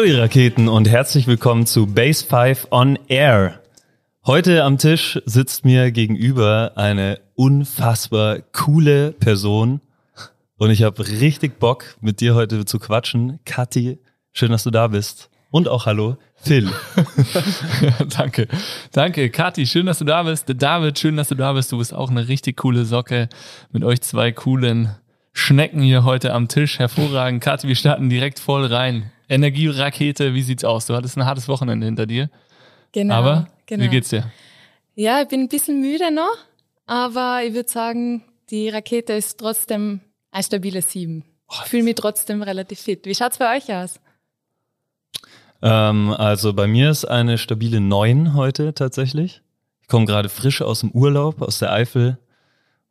Hallo ihr Raketen und herzlich willkommen zu Base 5 on Air. Heute am Tisch sitzt mir gegenüber eine unfassbar coole Person und ich habe richtig Bock mit dir heute zu quatschen. Kathi, schön, dass du da bist. Und auch hallo, Phil. danke. Danke, Kathi, schön, dass du da bist. David, schön, dass du da bist. Du bist auch eine richtig coole Socke mit euch zwei coolen Schnecken hier heute am Tisch. Hervorragend. Kathi, wir starten direkt voll rein. Energierakete, wie sieht's aus? Du hattest ein hartes Wochenende hinter dir. Genau. Aber genau. wie geht's dir? Ja, ich bin ein bisschen müde noch, aber ich würde sagen, die Rakete ist trotzdem ein stabiles Sieben. Ich fühle mich trotzdem relativ fit. Wie schaut's bei euch aus? Ähm, also bei mir ist eine stabile 9 heute tatsächlich. Ich komme gerade frisch aus dem Urlaub, aus der Eifel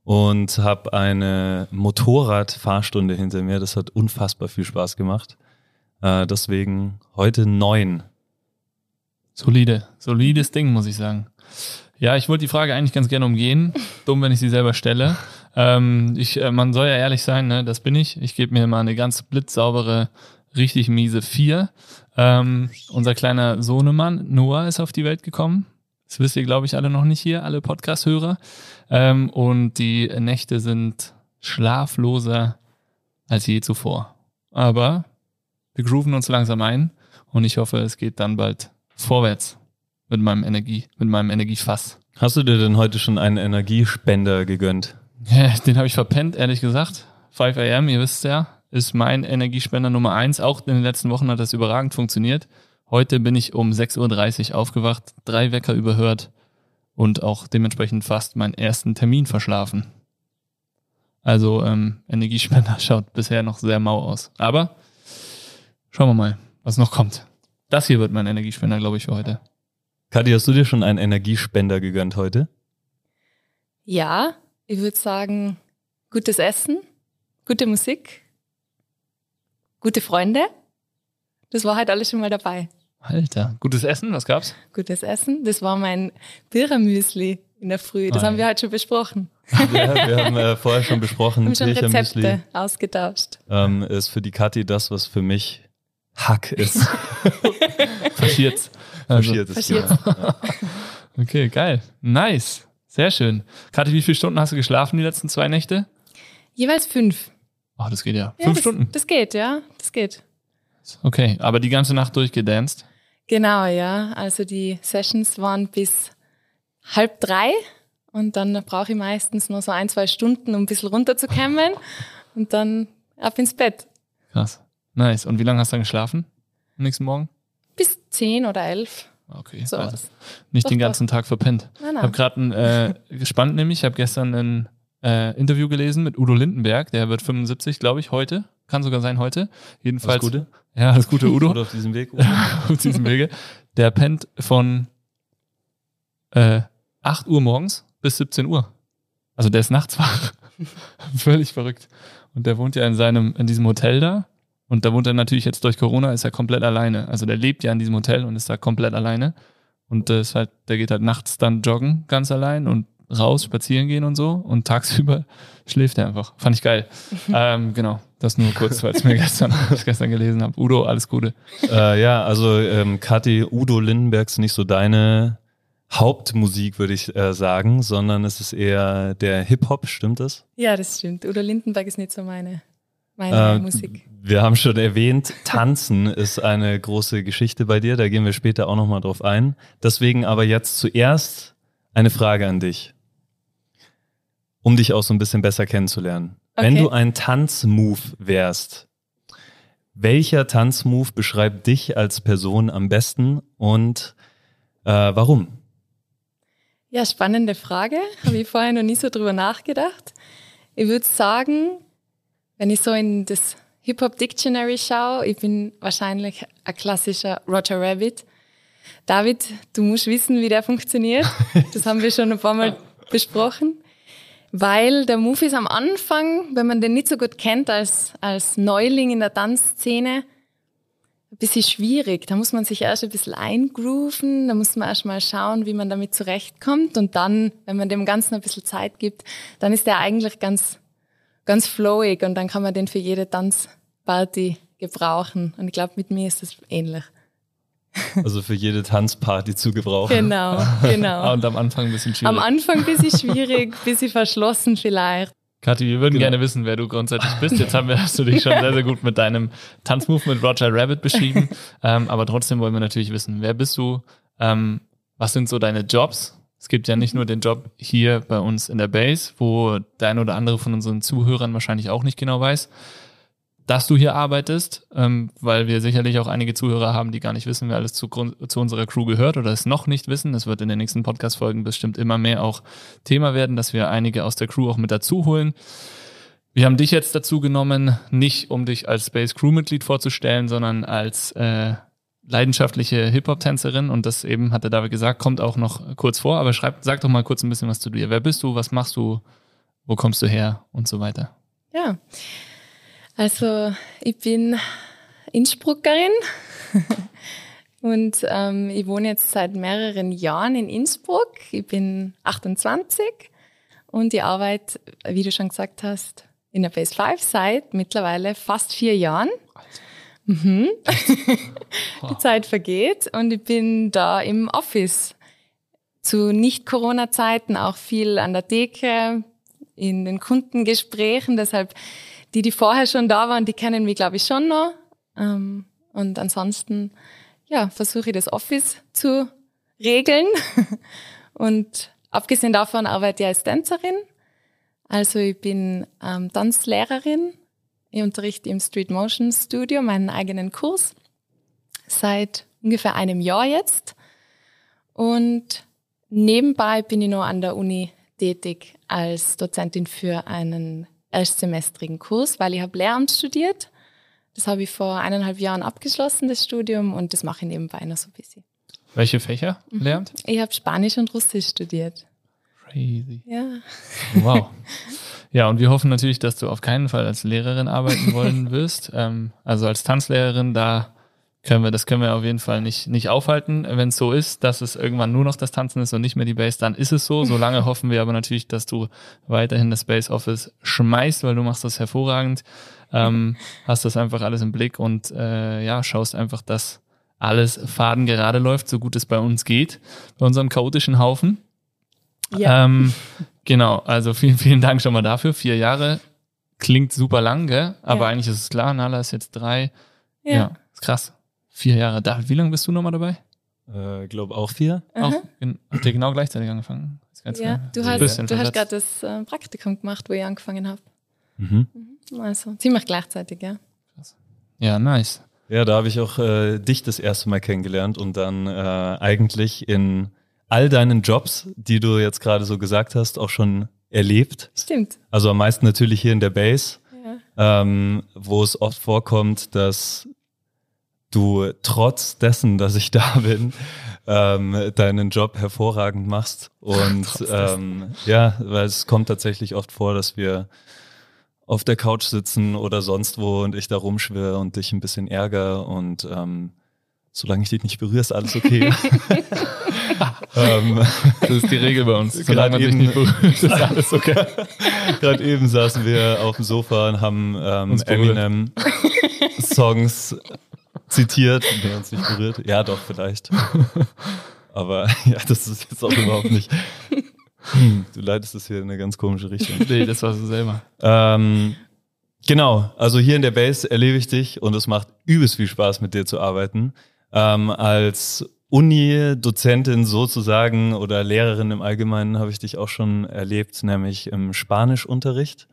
und habe eine Motorradfahrstunde hinter mir. Das hat unfassbar viel Spaß gemacht. Äh, deswegen heute 9. Solide, solides Ding, muss ich sagen. Ja, ich wollte die Frage eigentlich ganz gerne umgehen. Dumm, wenn ich sie selber stelle. Ähm, ich, äh, man soll ja ehrlich sein, ne? das bin ich. Ich gebe mir mal eine ganz blitzsaubere, richtig miese 4. Ähm, unser kleiner Sohnemann Noah ist auf die Welt gekommen. Das wisst ihr, glaube ich, alle noch nicht hier, alle Podcast-Hörer. Ähm, und die Nächte sind schlafloser als je zuvor. Aber wir grooven uns langsam ein und ich hoffe, es geht dann bald vorwärts mit meinem Energie, mit meinem Energiefass. Hast du dir denn heute schon einen Energiespender gegönnt? Ja, den habe ich verpennt, ehrlich gesagt. 5 AM, ihr wisst ja, ist mein Energiespender Nummer eins. Auch in den letzten Wochen hat das überragend funktioniert. Heute bin ich um 6.30 Uhr aufgewacht, drei Wecker überhört und auch dementsprechend fast meinen ersten Termin verschlafen. Also ähm, Energiespender schaut bisher noch sehr mau aus. Aber schauen wir mal, was noch kommt. Das hier wird mein Energiespender, glaube ich, für heute. Kathi, hast du dir schon einen Energiespender gegönnt heute? Ja, ich würde sagen, gutes Essen, gute Musik, gute Freunde. Das war halt alles schon mal dabei. Alter, gutes Essen, was gab's? Gutes Essen, das war mein Birrermüsli in der Früh. Das Ah, haben wir heute schon besprochen. Ja, wir haben äh, vorher schon besprochen, Wir haben schon Rezepte ausgetauscht. ähm, ist für die Kathi das, was für mich Hack ist. Faschiert's. Also, Faschiertes. Thema. okay, geil. Nice. Sehr schön. Kathi, wie viele Stunden hast du geschlafen die letzten zwei Nächte? Jeweils fünf. Oh, das geht ja. Ja, Fünf das, Stunden. Das geht, ja, das geht. Okay, aber die ganze Nacht durchgedanced. Genau, ja. Also die Sessions waren bis halb drei und dann brauche ich meistens noch so ein, zwei Stunden, um ein bisschen runterzukommen und dann ab ins Bett. Krass. Nice. Und wie lange hast du dann geschlafen? Am nächsten Morgen? Bis zehn oder elf. Okay. So also was. nicht Doch, den doch. ganzen Tag verpennt. Nein, Ich nein. habe gerade ein äh, gespannt nämlich, ich habe gestern ein äh, Interview gelesen mit Udo Lindenberg, der wird 75, glaube ich, heute. Kann sogar sein heute. Jedenfalls. Alles Gute. Ja, das gute Udo. Oder auf diesem Weg. auf diesem Wege. Der pennt von äh, 8 Uhr morgens bis 17 Uhr. Also der ist nachts wach. Völlig verrückt. Und der wohnt ja in seinem, in diesem Hotel da. Und da wohnt er natürlich jetzt durch Corona, ist er komplett alleine. Also der lebt ja in diesem Hotel und ist da komplett alleine. Und das ist halt, der geht halt nachts dann joggen ganz allein und raus, spazieren gehen und so. Und tagsüber schläft er einfach. Fand ich geil. ähm, genau. Das nur kurz, weil es mir gestern, ich gestern gelesen habe. Udo, alles Gute. äh, ja, also ähm, Kathi, Udo Lindenberg ist nicht so deine Hauptmusik, würde ich äh, sagen, sondern es ist eher der Hip-Hop, stimmt das? Ja, das stimmt. Udo Lindenberg ist nicht so meine, meine Äh, Musik. Wir haben schon erwähnt, Tanzen ist eine große Geschichte bei dir, da gehen wir später auch nochmal drauf ein. Deswegen aber jetzt zuerst eine Frage an dich, um dich auch so ein bisschen besser kennenzulernen. Wenn Okay. du ein Tanzmove wärst, welcher Tanzmove beschreibt dich als Person am besten und äh, warum? Ja, spannende Frage. Habe ich vorher noch nie so drüber nachgedacht. Ich würde sagen, wenn ich so in das Hip-Hop Dictionary schaue, ich bin wahrscheinlich ein klassischer Roger Rabbit. David, du musst wissen, wie der funktioniert. Das haben wir schon ein paar Mal besprochen. Weil der Move ist am Anfang, wenn man den nicht so gut kennt als, als Neuling in der Tanzszene, ein bisschen schwierig. Da muss man sich erst ein bisschen eingrooven, da muss man erst mal schauen, wie man damit zurechtkommt. Und dann, wenn man dem Ganzen ein bisschen Zeit gibt, dann ist der eigentlich ganz, ganz flowig und dann kann man den für jede Tanzparty gebrauchen. Und ich glaube, mit mir ist es ähnlich. Also für jede Tanzparty zu gebrauchen. Genau, genau. Und am Anfang ein bisschen schwierig. Am Anfang ein bisschen schwierig, ein bisschen verschlossen vielleicht. Kathi, wir würden Genau. gerne wissen, wer du grundsätzlich bist. Jetzt haben wir, hast du dich schon sehr, sehr gut mit deinem Tanzmove mit Roger Rabbit beschrieben. ähm, aber trotzdem wollen wir natürlich wissen, wer bist du? Ähm, was sind so deine Jobs? Es gibt ja nicht nur den Job hier bei uns in der Base, wo der ein oder andere von unseren Zuhörern wahrscheinlich auch nicht genau weiß, dass du hier arbeitest, ähm, weil wir sicherlich auch einige Zuhörer haben, die gar nicht wissen, wer alles zu, zu unserer Crew gehört oder es noch nicht wissen. Das wird in den nächsten Podcast-Folgen bestimmt immer mehr auch Thema werden, dass wir einige aus der Crew auch mit dazu holen. Wir haben dich jetzt dazu genommen, nicht um dich als Space Crew-Mitglied vorzustellen, sondern als äh, leidenschaftliche Hip-Hop-Tänzerin und das eben, hat der David gesagt, kommt auch noch kurz vor, aber schreib, sag doch mal kurz ein bisschen was zu dir. Wer bist du, was machst du, wo kommst du her und so weiter. Ja, also ich bin Innsbruckerin und ähm, ich wohne jetzt seit mehreren Jahren in Innsbruck. Ich bin 28 und ich arbeite, wie du schon gesagt hast, in der Base 5 seit mittlerweile fast vier Jahren. Mhm. Die Zeit vergeht und ich bin da im Office zu Nicht-Corona-Zeiten auch viel an der Theke, in den Kundengesprächen. Deshalb, die, die vorher schon da waren, die kennen mich, glaube ich, schon noch. Ähm, und ansonsten, ja, versuche ich das Office zu regeln. und abgesehen davon arbeite ich als Tänzerin. Also ich bin ähm, Tanzlehrerin. Ich unterrichte im Street Motion Studio meinen eigenen Kurs seit ungefähr einem Jahr jetzt. Und nebenbei bin ich noch an der Uni tätig als Dozentin für einen erstsemestrigen Kurs, weil ich habe Lehramt studiert. Das habe ich vor eineinhalb Jahren abgeschlossen, das Studium, und das mache ich nebenbei noch so ein bisschen. Welche Fächer lernt? Ich habe Spanisch und Russisch studiert. Crazy. Ja. Wow. Ja, und wir hoffen natürlich, dass du auf keinen Fall als Lehrerin arbeiten wollen wirst. Ähm, also als Tanzlehrerin, da können wir, das können wir auf jeden Fall nicht, nicht aufhalten. Wenn es so ist, dass es irgendwann nur noch das Tanzen ist und nicht mehr die Base, dann ist es so. Solange hoffen wir aber natürlich, dass du weiterhin das Base Office schmeißt, weil du machst das hervorragend. Ähm, hast das einfach alles im Blick und äh, ja, schaust einfach, dass alles Faden gerade läuft, so gut es bei uns geht, bei unserem chaotischen Haufen. Ja. Ähm, genau, also vielen, vielen Dank schon mal dafür. Vier Jahre klingt super lang, gell? Aber Ja. eigentlich ist es klar, Nala ist jetzt drei. Ja, ja. ist krass. Vier Jahre. David, wie lange bist du nochmal dabei? Äh, glaube auch vier. Auch, gen- habt ihr genau gleichzeitig angefangen? Ist ganz ja. klar. Du Ein hast, du hast gerade das äh, Praktikum gemacht, wo ich angefangen habe. Mhm. Also ziemlich gleichzeitig, ja. Ja, nice. Ja, da habe ich auch äh, dich das erste Mal kennengelernt und dann äh, eigentlich in all deinen Jobs, die du jetzt gerade so gesagt hast, auch schon erlebt. Stimmt. Also am meisten natürlich hier in der Base, Ja. ähm, wo es oft vorkommt, dass du trotz dessen, dass ich da bin, ähm, deinen Job hervorragend machst. Und ähm, ja, weil es kommt tatsächlich oft vor, dass wir auf der Couch sitzen oder sonst wo und ich da rumschwirre und dich ein bisschen ärger und ähm, solange ich dich nicht berühre, ist alles okay. ähm, Das ist die Regel bei uns. Gerade Solange man sich eben- nicht berührt, ist alles okay. Gerade eben saßen wir auf dem Sofa und haben ähm. Eminem Songs zitiert. Nee, uns nicht berührt. Ja, doch, vielleicht. Aber ja, das ist jetzt auch überhaupt nicht. Hm, Du leitest es hier in eine ganz komische Richtung. Nee, das war so selber. Ähm, genau, also hier in der Base erlebe ich dich und es macht übelst viel Spaß, mit dir zu arbeiten. Ähm, als Uni-Dozentin sozusagen oder Lehrerin im Allgemeinen habe ich dich auch schon erlebt, nämlich im Spanischunterricht.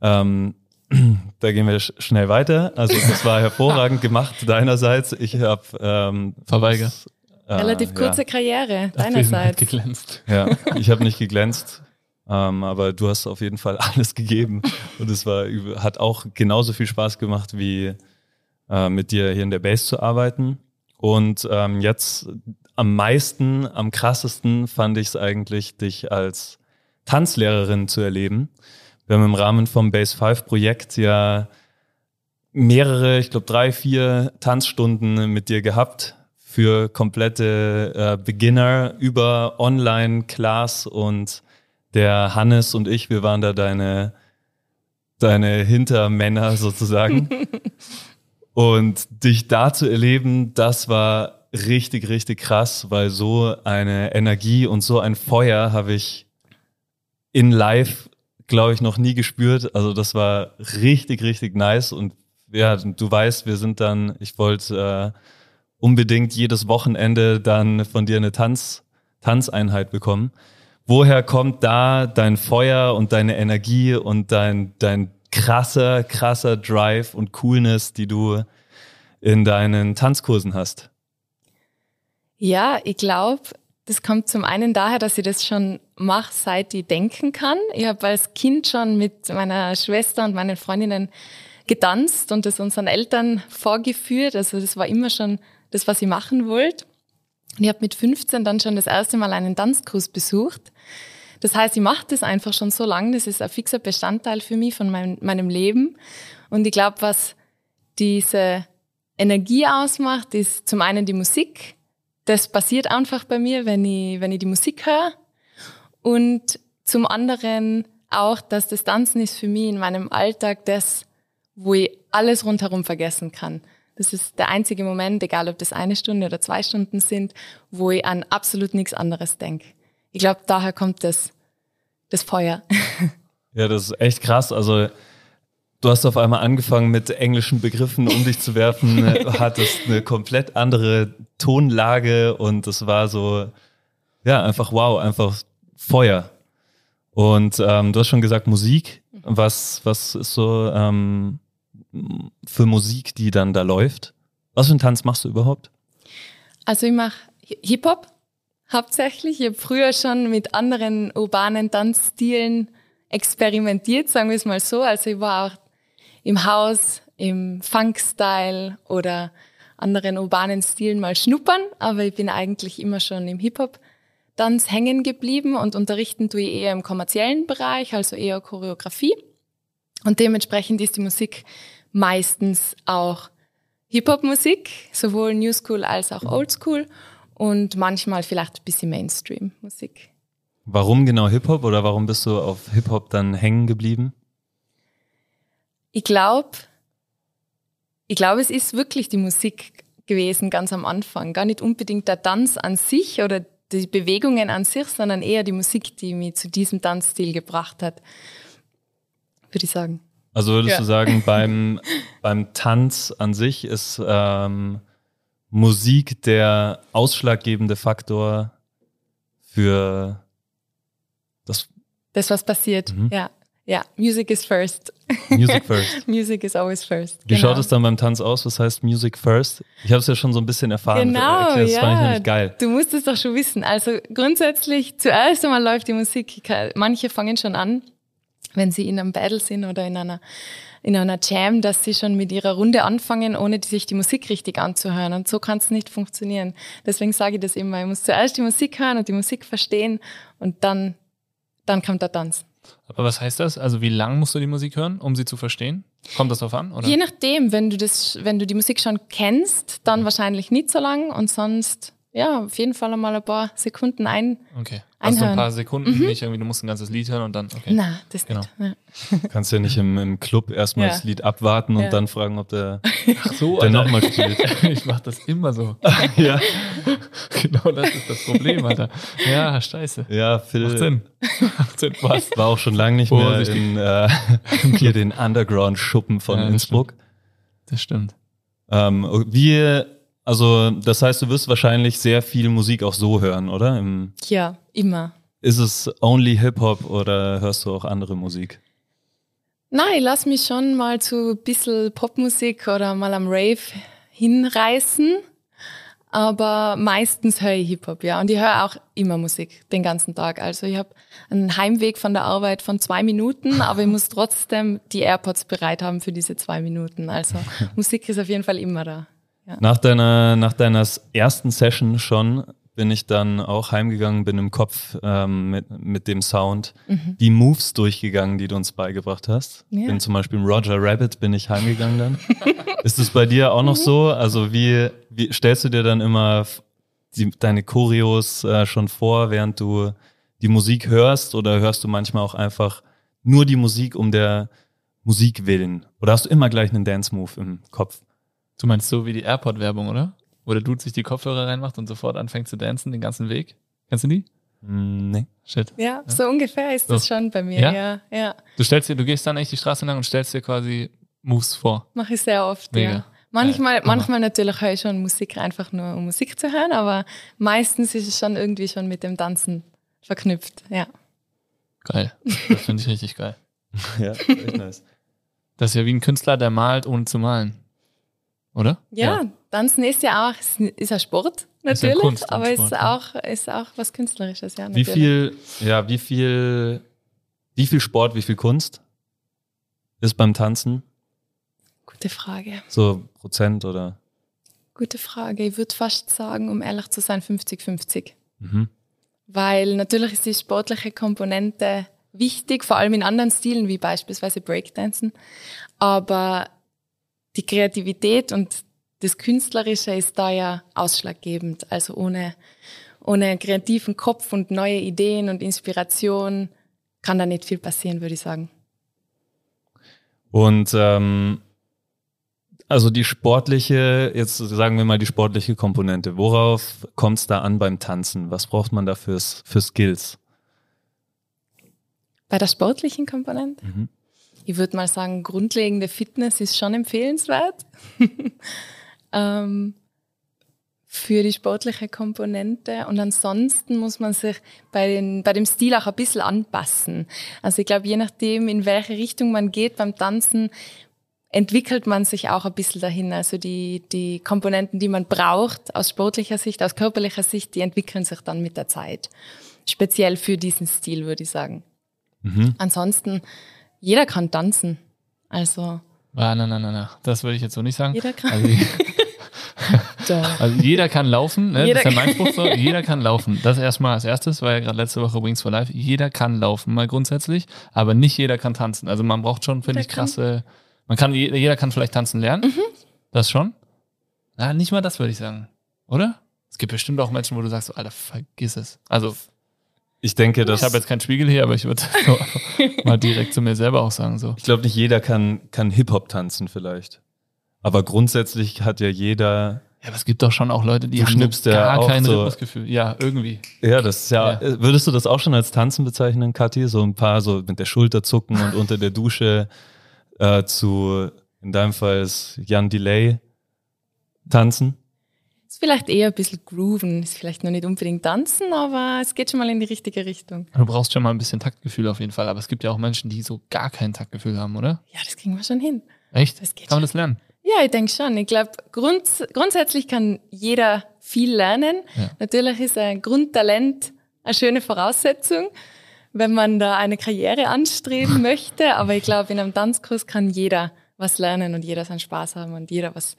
Ähm, da gehen wir sch schnell weiter. Also das war hervorragend gemacht deinerseits. Ich habe ähm, Verweigert. äh, Relativ kurze ja. Karriere deinerseits. geglänzt. Ja, ich habe nicht geglänzt, ähm, aber du hast auf jeden Fall alles gegeben und es war hat auch genauso viel Spaß gemacht wie äh, mit dir hier in der Base zu arbeiten. Und ähm, jetzt am meisten, am krassesten fand ich es eigentlich, dich als Tanzlehrerin zu erleben. Wir haben im Rahmen vom Base 5 Projekt ja mehrere, ich glaube drei, vier Tanzstunden mit dir gehabt für komplette äh, Beginner über Online-Class und der Hannes und ich, wir waren da deine, deine Hintermänner sozusagen. Und dich da zu erleben, das war richtig, richtig krass, weil so eine Energie und so ein Feuer habe ich in live, glaube ich, noch nie gespürt. Also das war richtig, richtig nice. Und ja, du weißt, wir sind dann, ich wollte äh, unbedingt jedes Wochenende dann von dir eine Tanz, Tanzeinheit bekommen. Woher kommt da dein Feuer und deine Energie und dein, dein krasser, krasser Drive und Coolness, die du in deinen Tanzkursen hast? Ja, ich glaube, das kommt zum einen daher, dass ich das schon mache, seit ich denken kann. Ich habe als Kind schon mit meiner Schwester und meinen Freundinnen getanzt und das unseren Eltern vorgeführt. Also das war immer schon das, was ich machen wollte. Und ich habe mit 15 dann schon das erste Mal einen Tanzkurs besucht. Das heißt, ich mache das einfach schon so lange. Das ist ein fixer Bestandteil für mich von meinem, meinem Leben. Und ich glaube, was diese Energie ausmacht, ist zum einen die Musik. Das passiert einfach bei mir, wenn ich, wenn ich die Musik höre. Und zum anderen auch, dass das Tanzen ist für mich in meinem Alltag das, wo ich alles rundherum vergessen kann. Das ist der einzige Moment, egal ob das eine Stunde oder zwei Stunden sind, wo ich an absolut nichts anderes denke. Ich glaube, daher kommt das, das Feuer. Ja, das ist echt krass. Also du hast auf einmal angefangen mit englischen Begriffen um dich zu werfen, hattest eine komplett andere Tonlage und es war so, ja, einfach wow, einfach Feuer. Und ähm, du hast schon gesagt Musik. Was, was ist so ähm, für Musik, die dann da läuft? Was für einen Tanz machst du überhaupt? Also ich mache Hip-Hop hauptsächlich. Ich habe früher schon mit anderen urbanen Tanzstilen experimentiert, sagen wir es mal so. Also ich war auch im Haus, im Funk-Style oder anderen urbanen Stilen mal schnuppern, aber ich bin eigentlich immer schon im Hip-Hop-Tanz hängen geblieben und unterrichten tue ich eher im kommerziellen Bereich, also eher Choreografie. Und dementsprechend ist die Musik meistens auch Hip-Hop-Musik, sowohl New School als auch Old School und manchmal vielleicht ein bisschen Mainstream-Musik. Warum genau Hip-Hop oder warum bist du auf Hip-Hop dann hängen geblieben? Ich glaube, ich glaube, es ist wirklich die Musik gewesen ganz am Anfang. Gar nicht unbedingt der Tanz an sich oder die Bewegungen an sich, sondern eher die Musik, die mich zu diesem Tanzstil gebracht hat, würde ich sagen. Also würdest ja. du sagen, beim, beim Tanz an sich ist ähm, Musik der ausschlaggebende Faktor für das. Das, was passiert, mhm. ja. Ja, Music is first. Music first. Music is always first. Wie genau. schaut es dann beim Tanz aus? Was heißt Music first? Ich habe es ja schon so ein bisschen erfahren. Genau, das ja. fand ich nämlich geil. Du musst es doch schon wissen. Also grundsätzlich, zuerst einmal läuft die Musik. Manche fangen schon an, wenn sie in einem Battle sind oder in einer in einer Jam, dass sie schon mit ihrer Runde anfangen, ohne sich die Musik richtig anzuhören. Und so kann es nicht funktionieren. Deswegen sage ich das immer. Ich muss zuerst die Musik hören und die Musik verstehen und dann, dann kommt der Tanz. Aber was heißt das? Also wie lang musst du die Musik hören, um sie zu verstehen? Kommt das darauf an? Oder? Je nachdem, wenn du das, wenn du die Musik schon kennst, dann wahrscheinlich nicht so lang und sonst ja, auf jeden Fall einmal ein paar Sekunden ein. Okay. Also einhören. ein paar Sekunden, mhm. nicht irgendwie, du musst ein ganzes Lied hören und dann, okay. Na, das genau. nicht. Ja. Kannst ja nicht im, im Club erstmal ja. das Lied abwarten und ja. dann fragen, ob der, Ach so, der nochmal spielt. ich mach das immer so. ja. Genau das ist das Problem, Alter. Ja, scheiße. Ja, Phil. Macht Sinn. Macht Sinn, was? War auch schon lange nicht mehr in äh, hier den Underground-Schuppen von Innsbruck. Das stimmt. Ähm, wie also, das heißt, du wirst wahrscheinlich sehr viel Musik auch so hören, oder? Im ja, immer. Ist es only Hip-Hop oder hörst du auch andere Musik? Nein, lass mich schon mal zu ein bisschen Popmusik oder mal am Rave hinreißen. Aber meistens höre ich Hip-Hop, ja. Und ich höre auch immer Musik, den ganzen Tag. Also ich habe einen Heimweg von der Arbeit von zwei Minuten, aber ich muss trotzdem die AirPods bereit haben für diese zwei Minuten. Also Musik ist auf jeden Fall immer da. Ja. Nach, deiner, nach deiner ersten Session schon bin ich dann auch heimgegangen, bin im Kopf ähm, mit, mit dem Sound mhm. die Moves durchgegangen, die du uns beigebracht hast. Ja. Bin zum Beispiel im Roger Rabbit bin ich heimgegangen dann. Ist es bei dir auch noch mhm. so? Also wie, wie stellst du dir dann immer die, deine Choreos äh, schon vor, während du die Musik hörst oder hörst du manchmal auch einfach nur die Musik um der Musik willen? Oder hast du immer gleich einen Dance-Move im Kopf? Du meinst so wie die Airport-Werbung, oder? Wo der Dude sich die Kopfhörer reinmacht und sofort anfängt zu dancen den ganzen Weg. Kennst du die? Mm, nee. Shit. Ja, so ungefähr ist das So. schon bei mir. Ja? Ja, ja. Du stellst dir, du gehst dann echt die Straße lang und stellst dir quasi Moves vor. Mache ich sehr oft, Mega. ja. Manchmal, Hammer. manchmal natürlich höre ich schon Musik einfach nur, um Musik zu hören, aber meistens ist es schon irgendwie schon mit dem Tanzen verknüpft, ja. Geil. Das finde ich richtig geil. Ja, echt nice. Das ist ja wie ein Künstler, der malt, ohne zu malen. Oder? Ja, Tanzen ist ja auch, ist ist ja Sport Ist ja natürlich, Kunst und aber ist Sport, ja. auch, ist auch was Künstlerisches, ja. Wie Natürlich. viel, ja, wie viel, wie viel Sport, wie viel Kunst ist beim Tanzen? Gute Frage. So Prozent oder? Gute Frage. Ich würde fast sagen, um ehrlich zu sein, 50-50. Mhm. Weil natürlich ist die sportliche Komponente wichtig, vor allem in anderen Stilen wie beispielsweise Breakdancen. Aber die Kreativität und das Künstlerische ist da ja ausschlaggebend. Also ohne, ohne einen kreativen Kopf und neue Ideen und Inspiration kann da nicht viel passieren, würde ich sagen. Und ähm, also die sportliche, jetzt sagen wir mal die sportliche Komponente. Worauf kommt es da an beim Tanzen? Was braucht man da für, für Skills? Bei der sportlichen Komponente? Mhm. Ich würde mal sagen, grundlegende Fitness ist schon empfehlenswert. ähm, für die sportliche Komponente. Und ansonsten muss man sich bei, den, bei dem Stil auch ein bisschen anpassen. Also ich glaube, je nachdem, in welche Richtung man geht beim Tanzen, entwickelt man sich auch ein bisschen dahin. Also die, die Komponenten, die man braucht, aus sportlicher Sicht, aus körperlicher Sicht, die entwickeln sich dann mit der Zeit. Speziell für diesen Stil, würde ich sagen. Mhm. Ansonsten, jeder kann tanzen. Also, Ah, nein, nein, nein, nein. Das würde ich jetzt so nicht sagen. Jeder kann- Also, also jeder kann laufen, ne? Jeder das ist ja mein Spruch so. Jeder kann laufen. Das erstmal als erstes, war ja gerade letzte Woche Wings for Life. Jeder kann laufen, mal grundsätzlich, aber nicht jeder kann tanzen. Also man braucht schon, finde ich, krasse. Man kann, jeder kann vielleicht tanzen lernen. Mhm. Das schon. Ah, nicht mal das würde ich sagen. Oder? Es gibt bestimmt auch Menschen, wo du sagst, Alter, vergiss es. Also, Ich denke, dass ich habe jetzt keinen Spiegel hier, aber ich würde mal direkt zu mir selber auch sagen, so. ich glaube nicht jeder kann, kann Hip-Hop tanzen vielleicht. Aber grundsätzlich hat ja jeder, Ja, aber es gibt doch schon auch Leute, die haben ja gar auch kein so- Rhythmusgefühl. Ja, irgendwie. ja, das ist ja, Ja. äh, würdest du das auch schon als Tanzen bezeichnen, Kathi? So ein paar so mit der Schulter zucken und unter der Dusche äh, zu, in deinem Fall ist Jan Delay tanzen? Ist vielleicht eher ein bisschen grooven, ist vielleicht noch nicht unbedingt tanzen, aber es geht schon mal in die richtige Richtung. Du brauchst schon mal ein bisschen Taktgefühl auf jeden Fall, aber es gibt ja auch Menschen, die so gar kein Taktgefühl haben, oder? Ja, das kriegen wir schon hin. Echt? Das geht Kann man das lernen? Ja, ich denke schon. Ich glaube, grunds grundsätzlich kann jeder viel lernen. Ja. Natürlich ist ein Grundtalent eine schöne Voraussetzung, wenn man da eine Karriere anstreben möchte. Aber ich glaube, in einem Tanzkurs kann jeder was lernen und jeder seinen Spaß haben und jeder was,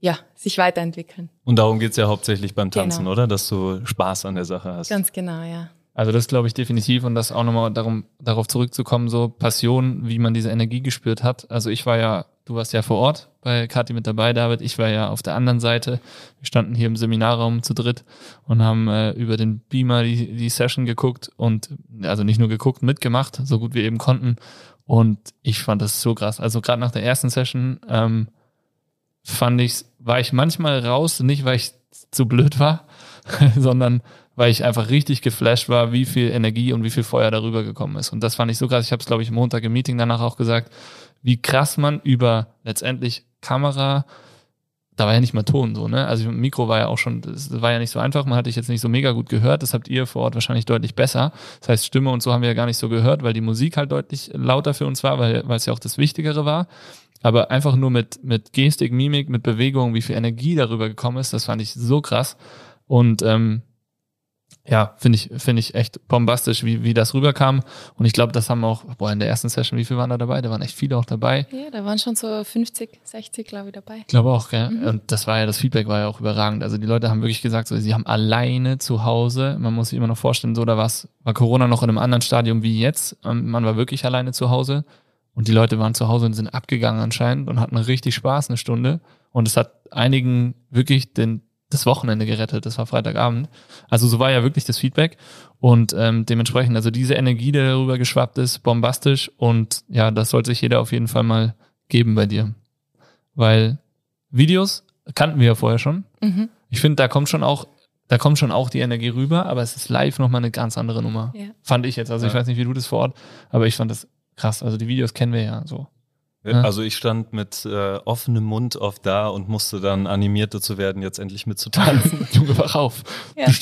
ja, sich weiterentwickeln. Und darum geht's ja hauptsächlich beim Tanzen, Genau. oder? Dass du Spaß an der Sache hast. Ganz genau, ja. Also das glaube ich definitiv und das auch nochmal darum, darauf zurückzukommen, so Passion, wie man diese Energie gespürt hat. Also ich war ja, du warst ja vor Ort bei Kathi mit dabei, David. Ich war ja auf der anderen Seite. Wir standen hier im Seminarraum zu dritt und haben äh, über den Beamer die, die Session geguckt und also nicht nur geguckt, mitgemacht, so gut wir eben konnten. Und ich fand das so krass. Also gerade nach der ersten Session ähm, fand ich, war ich manchmal raus, nicht weil ich zu blöd war, sondern weil ich einfach richtig geflasht war, wie viel Energie und wie viel Feuer darüber gekommen ist. Und das fand ich so krass. Ich habe es, glaube ich, Montag im Meeting danach auch gesagt, wie krass man über letztendlich Kamera, da war ja nicht mal Ton so, ne? Also Mikro war ja auch schon, das war ja nicht so einfach, man hat dich jetzt nicht so mega gut gehört, das habt ihr vor Ort wahrscheinlich deutlich besser. Das heißt, Stimme und so haben wir ja gar nicht so gehört, weil die Musik halt deutlich lauter für uns war, weil es ja auch das Wichtigere war. Aber einfach nur mit, mit Gestik, Mimik, mit Bewegung, wie viel Energie darüber gekommen ist, das fand ich so krass. Und ähm, ja, finde ich, finde ich echt bombastisch, wie, wie das rüberkam. Und ich glaube, das haben auch, boah, in der ersten Session, wie viele waren da dabei? Da waren echt viele auch dabei. Ja, da waren schon so 50, 60, glaube ich, dabei. Ich glaube auch, gell? Und das war ja, das Feedback war ja auch überragend. Also die Leute haben wirklich gesagt, so, sie haben alleine zu Hause, man muss sich immer noch vorstellen, so, da war Corona noch in einem anderen Stadium wie jetzt. Man war wirklich alleine zu Hause. Und die Leute waren zu Hause und sind abgegangen anscheinend und hatten richtig Spaß eine Stunde. Und es hat einigen wirklich den, das Wochenende gerettet. Das war Freitagabend. Also so war ja wirklich das Feedback. Und ähm, dementsprechend, also diese Energie, die darüber geschwappt ist, bombastisch. Und ja, das sollte sich jeder auf jeden Fall mal geben bei dir. Weil Videos kannten wir ja vorher schon. Ich finde, da kommt schon auch, da kommt schon auch die Energie rüber, aber es ist live nochmal eine ganz andere Nummer. Ja. Fand ich jetzt. Also ich Ja. weiß nicht, wie du das vor Ort, aber ich fand das krass. Also die Videos kennen wir ja so. Ja. Also ich stand mit äh, offenem Mund oft da und musste dann animiert dazu werden, jetzt endlich mitzutanzen. Junge, wach auf. Ja.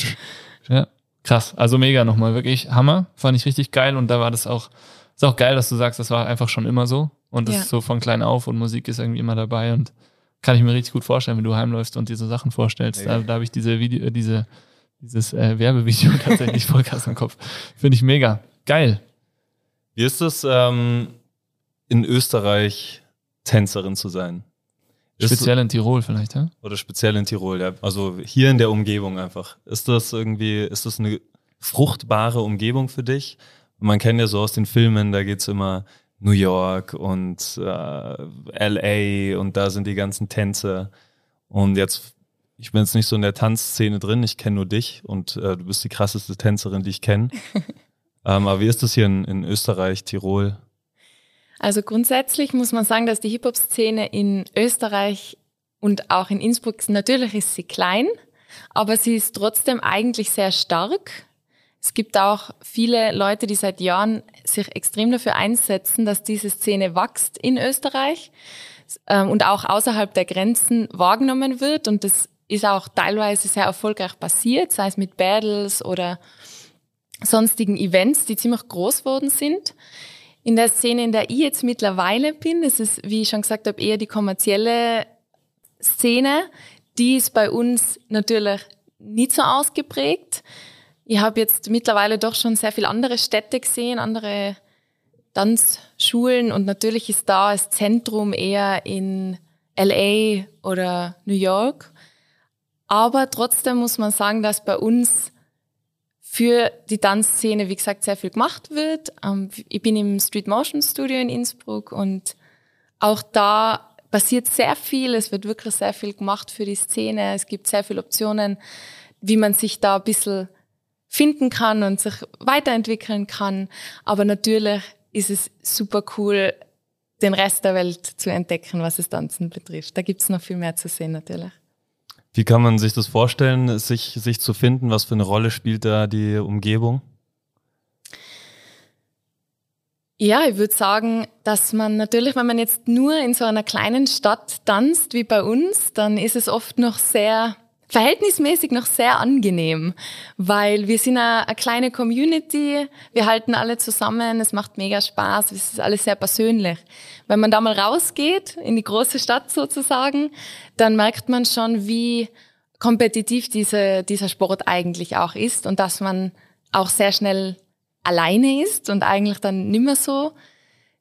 Ja, krass. Also mega nochmal, wirklich Hammer. Fand ich richtig geil und da war das auch, ist auch geil, dass du sagst, das war einfach schon immer so und das Ja. ist so von klein auf und Musik ist irgendwie immer dabei und kann ich mir richtig gut vorstellen, wenn du heimläufst und diese Sachen vorstellst. Da, da habe ich diese Video, äh, diese, dieses äh, Werbevideo tatsächlich voll krass im Kopf. Finde ich mega. Geil. Wie ist es, ähm, in Österreich Tänzerin zu sein? Ist- Speziell in Tirol vielleicht, ja? Oder speziell in Tirol, ja. Also hier in der Umgebung einfach. Ist das irgendwie, ist das eine fruchtbare Umgebung für dich? Man kennt ja so aus den Filmen, da geht's immer New York und äh, LA und da sind die ganzen Tänze. Und jetzt, ich bin jetzt nicht so in der Tanzszene drin, ich kenne nur dich und äh, du bist die krasseste Tänzerin, die ich kenne. ähm, aber wie ist das hier in, in Österreich, Tirol? Also grundsätzlich muss man sagen, dass die Hip-Hop-Szene in Österreich und auch in Innsbruck, natürlich ist sie klein, aber sie ist trotzdem eigentlich sehr stark. Es gibt auch viele Leute, die seit Jahren sich extrem dafür einsetzen, dass diese Szene wächst in Österreich ähm, und auch außerhalb der Grenzen wahrgenommen wird. Und das ist auch teilweise sehr erfolgreich passiert, sei es mit Battles oder sonstigen Events, die ziemlich groß worden sind. In der Szene, in der ich jetzt mittlerweile bin, ist es, wie ich schon gesagt habe, eher die kommerzielle Szene. Die ist bei uns natürlich nicht so ausgeprägt. Ich habe jetzt mittlerweile doch schon sehr viele andere Städte gesehen, andere Tanzschulen und natürlich ist da das Zentrum eher in LA oder New York. Aber trotzdem muss man sagen, dass bei uns für die Tanzszene, wie gesagt, sehr viel gemacht wird. Ähm, Ich bin im Street Motion Studio in Innsbruck und auch da passiert sehr viel. Es wird wirklich sehr viel gemacht für die Szene. Es gibt sehr viele Optionen, wie man sich da ein bisschen finden kann und sich weiterentwickeln kann. Aber natürlich ist es super cool, den Rest der Welt zu entdecken, was das Tanzen betrifft. Da gibt es noch viel mehr zu sehen natürlich. Wie kann man sich das vorstellen, sich, sich zu finden? Was für eine Rolle spielt da die Umgebung? Ja, ich würde sagen, dass man natürlich, wenn man jetzt nur in so einer kleinen Stadt tanzt wie bei uns, dann ist es oft noch sehr verhältnismäßig noch sehr angenehm, weil wir sind eine, eine kleine Community, wir halten alle zusammen, es macht mega Spaß, es ist alles sehr persönlich. Wenn man da mal rausgeht, in die große Stadt sozusagen, dann merkt man schon, wie kompetitiv diese, dieser Sport eigentlich auch ist und dass man auch sehr schnell alleine ist und eigentlich dann nicht mehr so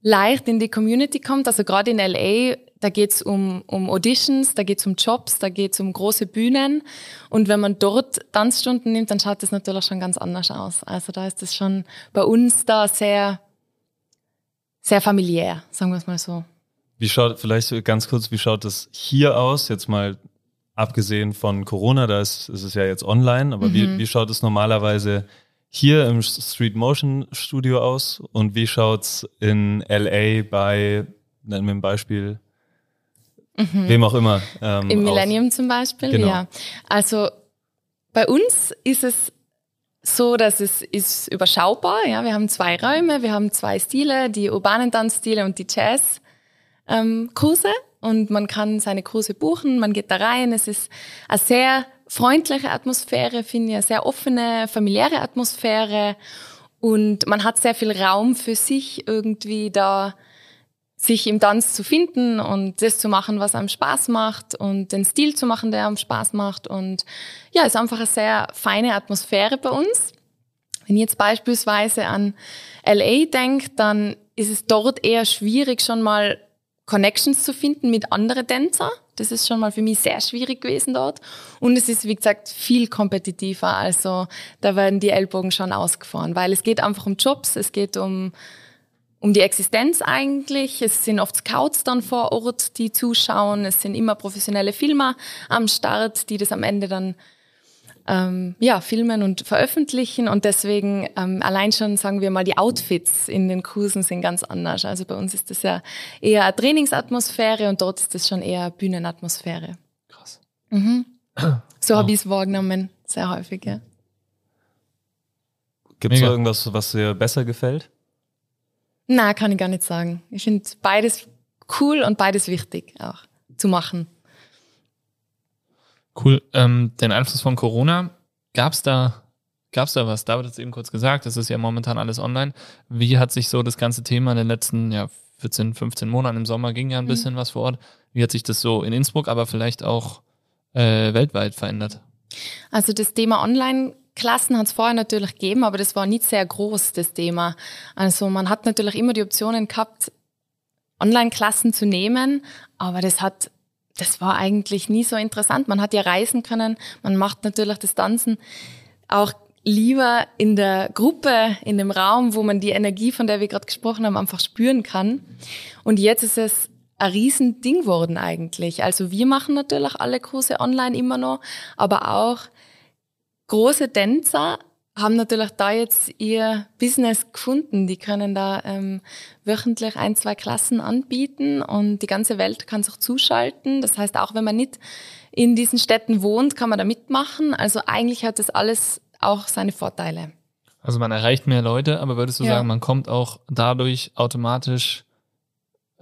leicht in die Community kommt. Also gerade in LA, da geht's um, um Auditions, da geht's um Jobs, da geht's um große Bühnen. Und wenn man dort Tanzstunden nimmt, dann schaut das natürlich schon ganz anders aus. Also da ist es schon bei uns da sehr, sehr familiär, sagen wir es mal so. Wie schaut, vielleicht ganz kurz, wie schaut das hier aus? Jetzt mal abgesehen von Corona, da ist, ist es ja jetzt online, aber wie, wie schaut es normalerweise hier im Street Motion Studio aus und wie schaut's in LA bei, nennen wir ein Beispiel, wem auch immer. Ähm, Im? Millennium zum Beispiel, Genau. ja. Also bei uns ist es so, dass es ist überschaubar. Ja, wir haben zwei Räume, wir haben zwei Stile, die urbanen Tanzstile und die Jazz ähm, Kurse und man kann seine Kurse buchen, man geht da rein. Es ist eine sehr freundliche Atmosphäre, finde ich, eine sehr offene, familiäre Atmosphäre und man hat sehr viel Raum für sich irgendwie da sich im Tanz zu finden und das zu machen, was einem Spaß macht und den Stil zu machen, der einem Spaß macht. Und ja, es ist einfach eine sehr feine Atmosphäre bei uns. Wenn ich jetzt beispielsweise an LA denke, dann ist es dort eher schwierig, schon mal Connections zu finden mit anderen Tänzer. Das ist schon mal für mich sehr schwierig gewesen dort. Und es ist, wie gesagt, viel kompetitiver. Also da werden die Ellbogen schon ausgefahren, weil es geht einfach um Jobs, es geht um um die Existenz eigentlich. Es sind oft Scouts dann vor Ort, die zuschauen. Es sind immer professionelle Filmer am Start, die das am Ende dann ähm, ja, filmen und veröffentlichen. Und deswegen ähm, allein schon, sagen wir mal, die Outfits in den Kursen sind ganz anders. Also bei uns ist das ja eher eine Trainingsatmosphäre und dort ist das schon eher Bühnenatmosphäre. Krass. Mhm. So habe ich es wahrgenommen, sehr häufig, ja. Gibt es irgendwas, was dir besser gefällt? Na, kann ich gar nicht sagen. Ich finde beides cool und beides wichtig auch zu machen. Cool. Ähm, den Einfluss von Corona, gab's da, gab's da was? David hat es eben kurz gesagt, das ist ja momentan alles online. Wie hat sich so das ganze Thema in den letzten ja, 14, 15 Monaten im Sommer ging ja ein bisschen was vor Ort. Wie hat sich das so in Innsbruck, aber vielleicht auch äh, weltweit verändert? Also das Thema Online-Klassen hat es vorher natürlich gegeben, aber das war nicht sehr groß, das Thema. Also man hat natürlich immer die Optionen gehabt, Online-Klassen zu nehmen, aber das hat, das war eigentlich nie so interessant. Man hat ja reisen können, man macht natürlich das Tanzen auch lieber in der Gruppe, in dem Raum, wo man die Energie, von der wir gerade gesprochen haben, einfach spüren kann. Und jetzt ist es ein Riesending geworden eigentlich. Also wir machen natürlich alle Kurse online immer noch, aber auch große Tänzer haben natürlich da jetzt ihr Business gefunden. Die können da ähm, wöchentlich ein, zwei Klassen anbieten und die ganze Welt kann sich zuschalten. Das heißt, auch wenn man nicht in diesen Städten wohnt, kann man da mitmachen. Also eigentlich hat das alles auch seine Vorteile. Also man erreicht mehr Leute, aber würdest du Ja. sagen, man kommt auch dadurch automatisch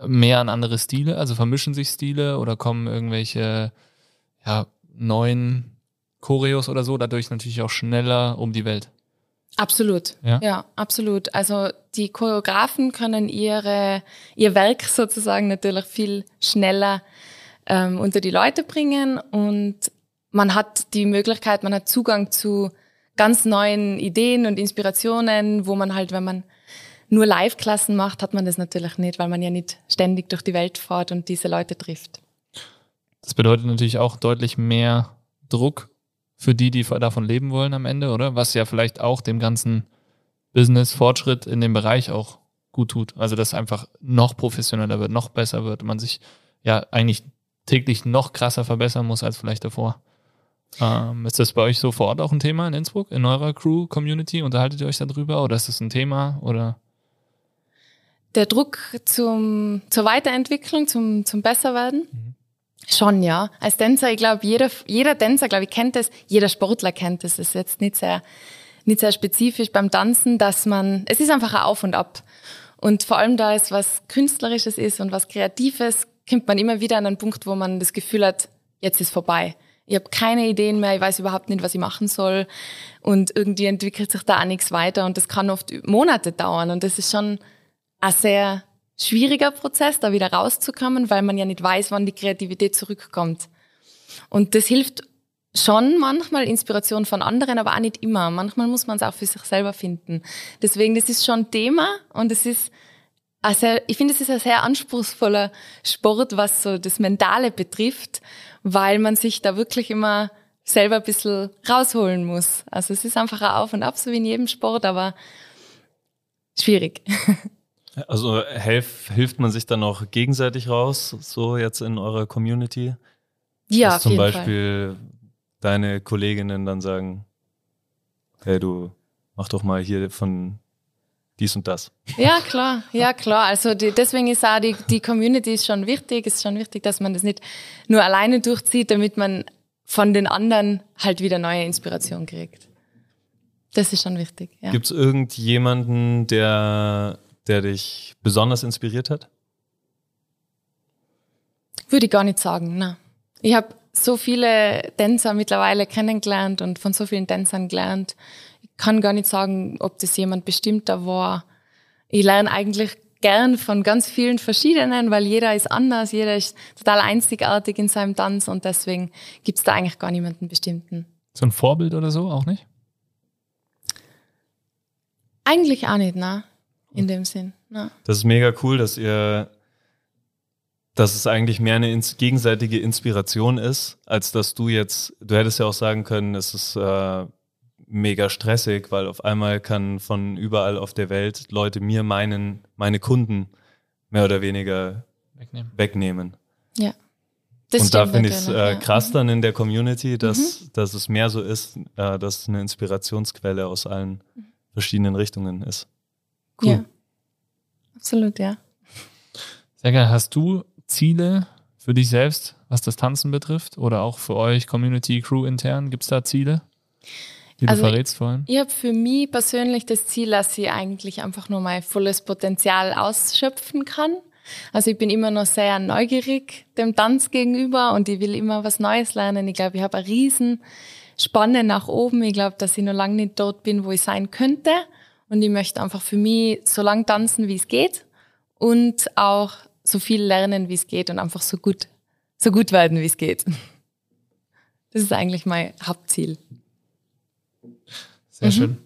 mehr an andere Stile? Also vermischen sich Stile oder kommen irgendwelche ja, neuen Choreos oder so dadurch natürlich auch schneller um die Welt? Absolut. Ja? Ja, absolut. Also die Choreografen können ihre, ihr Werk sozusagen natürlich viel schneller ähm, unter die Leute bringen und man hat die Möglichkeit, man hat Zugang zu ganz neuen Ideen und Inspirationen, wo man halt, wenn man nur Live-Klassen macht, hat man das natürlich nicht, weil man ja nicht ständig durch die Welt fährt und diese Leute trifft. Das bedeutet natürlich auch deutlich mehr Druck für die, die davon leben wollen am Ende, oder? Was ja vielleicht auch dem ganzen Business-Fortschritt in dem Bereich auch gut tut. Also, dass es einfach noch professioneller wird, noch besser wird, man sich ja eigentlich täglich noch krasser verbessern muss als vielleicht davor. Ähm, ist das bei euch so vor Ort auch ein Thema in Innsbruck, in eurer Crew-Community? Unterhaltet ihr euch darüber oder ist das ein Thema? Oder Der Druck zum, zur Weiterentwicklung, zum, zum Besserwerden? Schon, ja. Als Tänzer, ich glaube, jeder, jeder Tänzer, glaube ich, kennt es, jeder Sportler kennt es. Es ist jetzt nicht sehr, nicht sehr spezifisch beim Tanzen, dass man, es ist einfach ein Auf und Ab. Und vor allem da es was Künstlerisches ist und was Kreatives, kommt man immer wieder an einen Punkt, wo man das Gefühl hat, jetzt ist vorbei. Ich habe keine Ideen mehr, ich weiß überhaupt nicht, was ich machen soll. Und irgendwie entwickelt sich da auch nichts weiter. Und das kann oft Monate dauern. Und das ist schon ein sehr schwieriger Prozess, da wieder rauszukommen, weil man ja nicht weiß, wann die Kreativität zurückkommt. Und das hilft schon manchmal Inspiration von anderen, aber auch nicht immer. Manchmal muss man es auch für sich selber finden. Deswegen, das ist schon Thema und es ist sehr, ich finde, es ist ein sehr anspruchsvoller Sport, was so das Mentale betrifft, weil man sich da wirklich immer selber ein bisschen rausholen muss. Also es ist einfach ein Auf und Ab, so wie in jedem Sport, aber schwierig. Also helf, hilft man sich dann auch gegenseitig raus, so jetzt in eurer Community? Ja, Dass auf zum jeden Fall. Beispiel deine Kolleginnen dann sagen, hey du, mach doch mal hier von dies und das. Ja, klar, ja, klar. Also die, deswegen ist auch die, die Community ist schon wichtig. Es ist schon wichtig, dass man das nicht nur alleine durchzieht, damit man von den anderen halt wieder neue Inspiration kriegt. Das ist schon wichtig, ja. Gibt es irgendjemanden, der, der dich besonders inspiriert hat? Würde ich gar nicht sagen, na. Ich habe so viele Tänzer mittlerweile kennengelernt und von so vielen Tänzern gelernt. Ich kann gar nicht sagen, ob das jemand bestimmter war. Ich lerne eigentlich gern von ganz vielen verschiedenen, weil jeder ist anders, jeder ist total einzigartig in seinem Tanz und deswegen gibt's da eigentlich gar niemanden bestimmten. so ein Vorbild oder so auch nicht? Eigentlich auch nicht, na, in dem Sinn. Na. Das ist mega cool, dass ihr, dass es eigentlich mehr eine ins gegenseitige Inspiration ist, als dass du jetzt, du hättest ja auch sagen können, es ist äh, mega stressig, weil auf einmal kann von überall auf der Welt Leute mir meinen, meine Kunden mehr oder weniger Wegnehmen. wegnehmen. Ja. Das und da finde ich es äh, ja. krass dann in der Community, dass, dass es mehr so ist, äh, dass es eine Inspirationsquelle aus allen verschiedenen Richtungen ist. Cool. Ja. Absolut, ja. Sehr geil. Hast du Ziele für dich selbst, was das Tanzen betrifft? Oder auch für euch, Community, Crew intern? Gibt es da Ziele, die Also du verrätst vorhin? Ich habe für mich persönlich das Ziel, dass ich eigentlich einfach nur mein volles Potenzial ausschöpfen kann. Also ich bin immer noch sehr neugierig dem Tanz gegenüber und ich will immer was Neues lernen. Ich glaube, ich habe eine riesen Spanne nach oben. Ich glaube, dass ich noch lange nicht dort bin, wo ich sein könnte. Und ich möchte einfach für mich so lang tanzen, wie es geht und auch so viel lernen, wie es geht und einfach so gut, so gut werden, wie es geht. Das ist eigentlich mein Hauptziel. Sehr Mhm.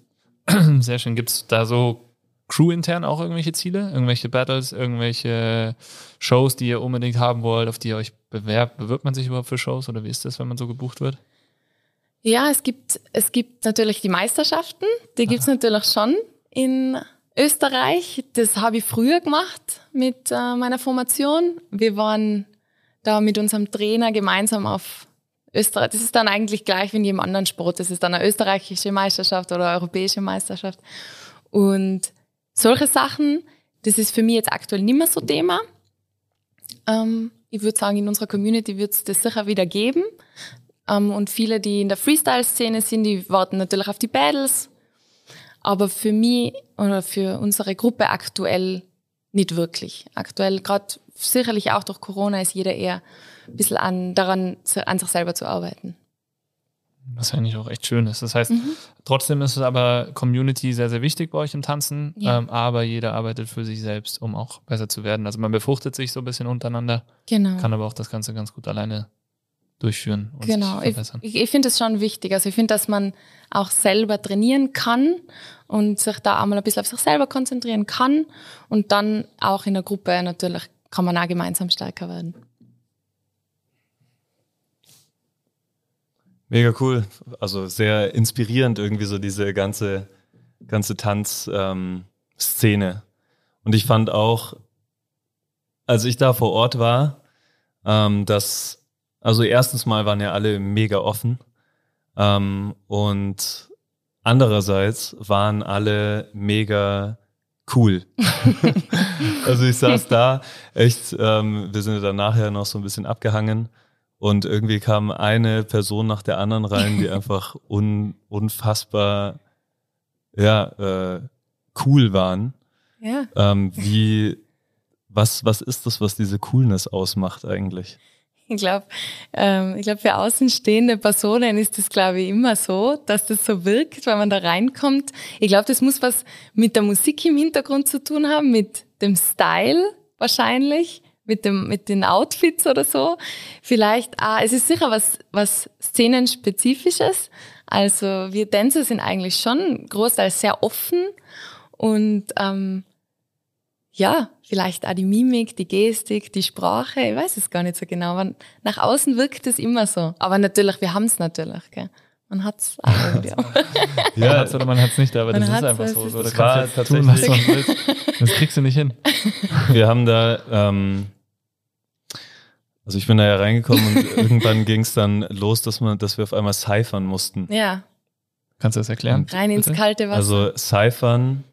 schön. Sehr schön. Gibt es da so Crew-intern auch irgendwelche Ziele? Irgendwelche Battles, irgendwelche Shows, die ihr unbedingt haben wollt, auf die ihr euch bewerbt? Bewirbt man sich überhaupt für Shows oder wie ist das, wenn man so gebucht wird? Ja, es gibt, es gibt natürlich die Meisterschaften, die gibt's natürlich schon in Österreich. Das habe ich früher gemacht mit äh, meiner Formation. Wir waren da mit unserem Trainer gemeinsam auf Österreich. Das ist dann eigentlich gleich wie in jedem anderen Sport. Das ist dann eine österreichische Meisterschaft oder eine europäische Meisterschaft. Und solche Sachen, das ist für mich jetzt aktuell nicht mehr so Thema. Ähm, ich würde sagen, in unserer Community wird es das sicher wieder geben. Ähm, und viele, die in der Freestyle-Szene sind, die warten natürlich auf die Battles. Aber für mich oder für unsere Gruppe aktuell nicht wirklich. Aktuell, gerade sicherlich auch durch Corona, ist jeder eher ein bisschen an, daran, an sich selber zu arbeiten. Was eigentlich auch echt schön ist. Das heißt, Mhm. trotzdem ist es aber Community sehr, sehr wichtig bei euch im Tanzen, Ja. ähm, aber jeder arbeitet für sich selbst, um auch besser zu werden. Also man befruchtet sich so ein bisschen untereinander, Genau. kann aber auch das Ganze ganz gut alleine durchführen und Genau, verbessern. ich, ich finde es schon wichtig. Also ich finde, dass man auch selber trainieren kann und sich da einmal ein bisschen auf sich selber konzentrieren kann und dann auch in der Gruppe natürlich kann man auch gemeinsam stärker werden. Mega cool. Also sehr inspirierend irgendwie so diese ganze, ganze Tanzszene. Ähm. Und ich fand auch, als ich da vor Ort war, ähm, dass, also erstens mal waren ja alle mega offen. Ähm, und andererseits waren alle mega cool. also ich saß da, echt, ähm, wir sind ja dann nachher noch so ein bisschen abgehangen. Und irgendwie kam eine Person nach der anderen rein, die einfach un, unfassbar ja, äh, cool waren. Ja. Ähm, wie, was, was ist das, was diese Coolness ausmacht eigentlich? Ich glaube, ähm, ich für außenstehende Personen ist das, glaube ich, immer so, dass das so wirkt, wenn man da reinkommt. Ich glaube, das muss was mit der Musik im Hintergrund zu tun haben, mit dem Style wahrscheinlich, mit dem, mit den Outfits oder so. Vielleicht, ah, es ist sicher was, was Szenenspezifisches. Also wir Tänzer sind eigentlich schon großteils sehr offen und ähm, ja, vielleicht auch die Mimik, die Gestik, die Sprache, ich weiß es gar nicht so genau. Aber nach außen wirkt es immer so. Aber natürlich, wir haben es natürlich. Gell? Man hat es auch irgendwie. auch. Man hat's oder man hat es nicht, aber Man das ist einfach so. so. Da Es kannst war tun, was du willst. Das kriegst du nicht hin. Wir haben da, ähm, also ich bin da ja reingekommen und irgendwann ging es dann los, dass, man, dass wir auf einmal ciphern mussten. ja, Kannst du das erklären? rein ins Bitte? kalte Wasser. Also ciphern,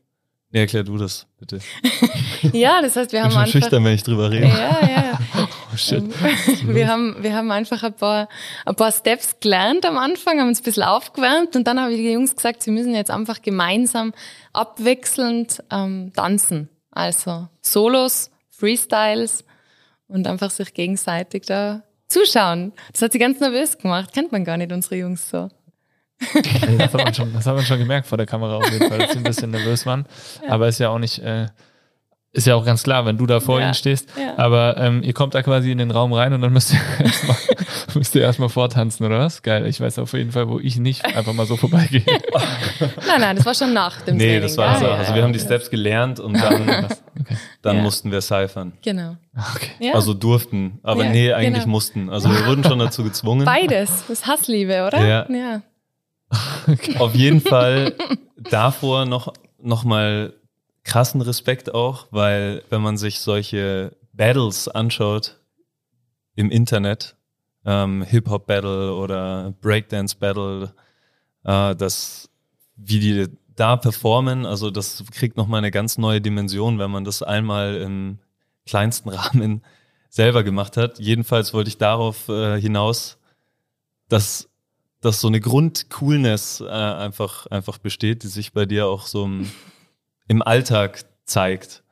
nee, erklär du das bitte. ja, das heißt, wir Ich bin haben schon einfach. schüchtern, wenn ich drüber rede. Ja, ja. Oh shit. Ähm, wir, haben, wir haben einfach ein paar, ein paar Steps gelernt am Anfang, haben uns ein bisschen aufgewärmt und dann habe ich die Jungs gesagt, sie müssen jetzt einfach gemeinsam abwechselnd ähm, tanzen. Also Solos, Freestyles und einfach sich gegenseitig da zuschauen. Das hat sie ganz nervös gemacht. Kennt man gar nicht, unsere Jungs so. Das hat, man schon, das hat man schon gemerkt vor der Kamera auf jeden Fall, dass sie ein bisschen nervös waren. Aber ist ja auch nicht, äh, ist ja auch ganz klar, wenn du da vor Ja, ihnen stehst. ja. Aber ähm, ihr kommt da quasi in den Raum rein und dann müsst ihr erstmal müsst ihr erstmal vortanzen, oder was? Geil, ich weiß auf jeden Fall, wo ich nicht einfach mal so vorbeigehe. Nein, nein, das war schon nach dem Nee, Training. das war so. Ja, Also wir haben die. Steps gelernt und dann, Okay. dann Ja. mussten wir ciphern. Genau. okay. Ja. Also durften, aber Ja, nee, eigentlich genau. mussten. Also wir wurden schon dazu gezwungen. Beides. Das ist Hassliebe, oder? Ja. ja. Auf jeden Fall davor noch, noch mal krassen Respekt auch, weil wenn man sich solche Battles anschaut im Internet, ähm, Hip-Hop-Battle oder Breakdance-Battle, äh, das, wie die da performen, also das kriegt nochmal eine ganz neue Dimension, wenn man das einmal im kleinsten Rahmen selber gemacht hat. Jedenfalls wollte ich darauf äh, hinaus, dass, dass so eine Grundcoolness äh, einfach, einfach besteht, die sich bei dir auch so im, im Alltag zeigt.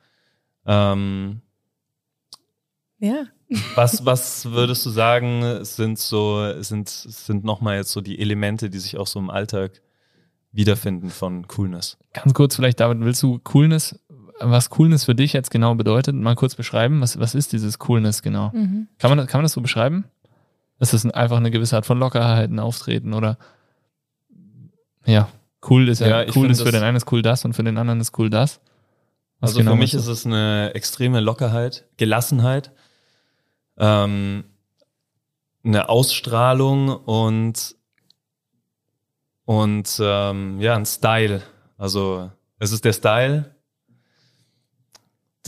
Ähm, Ja. was, was würdest du sagen, sind so, sind, sind nochmal jetzt so die Elemente, die sich auch so im Alltag wiederfinden von Coolness? Ganz kurz vielleicht, David, willst du Coolness, was Coolness für dich jetzt genau bedeutet, mal kurz beschreiben? Was, was ist dieses Coolness genau? Mhm. Kann man, das- kann man das so beschreiben? Ist das ein- einfach eine gewisse Art von Lockerheit, ein Auftreten oder ja, cool ist ja, Ja, cool ist für den einen ist cool das und für den anderen ist cool das. Was Also genau für mich ist es eine extreme Lockerheit, Gelassenheit, ähm, eine Ausstrahlung und, und ähm, ja, ein Style. Also es ist der Style,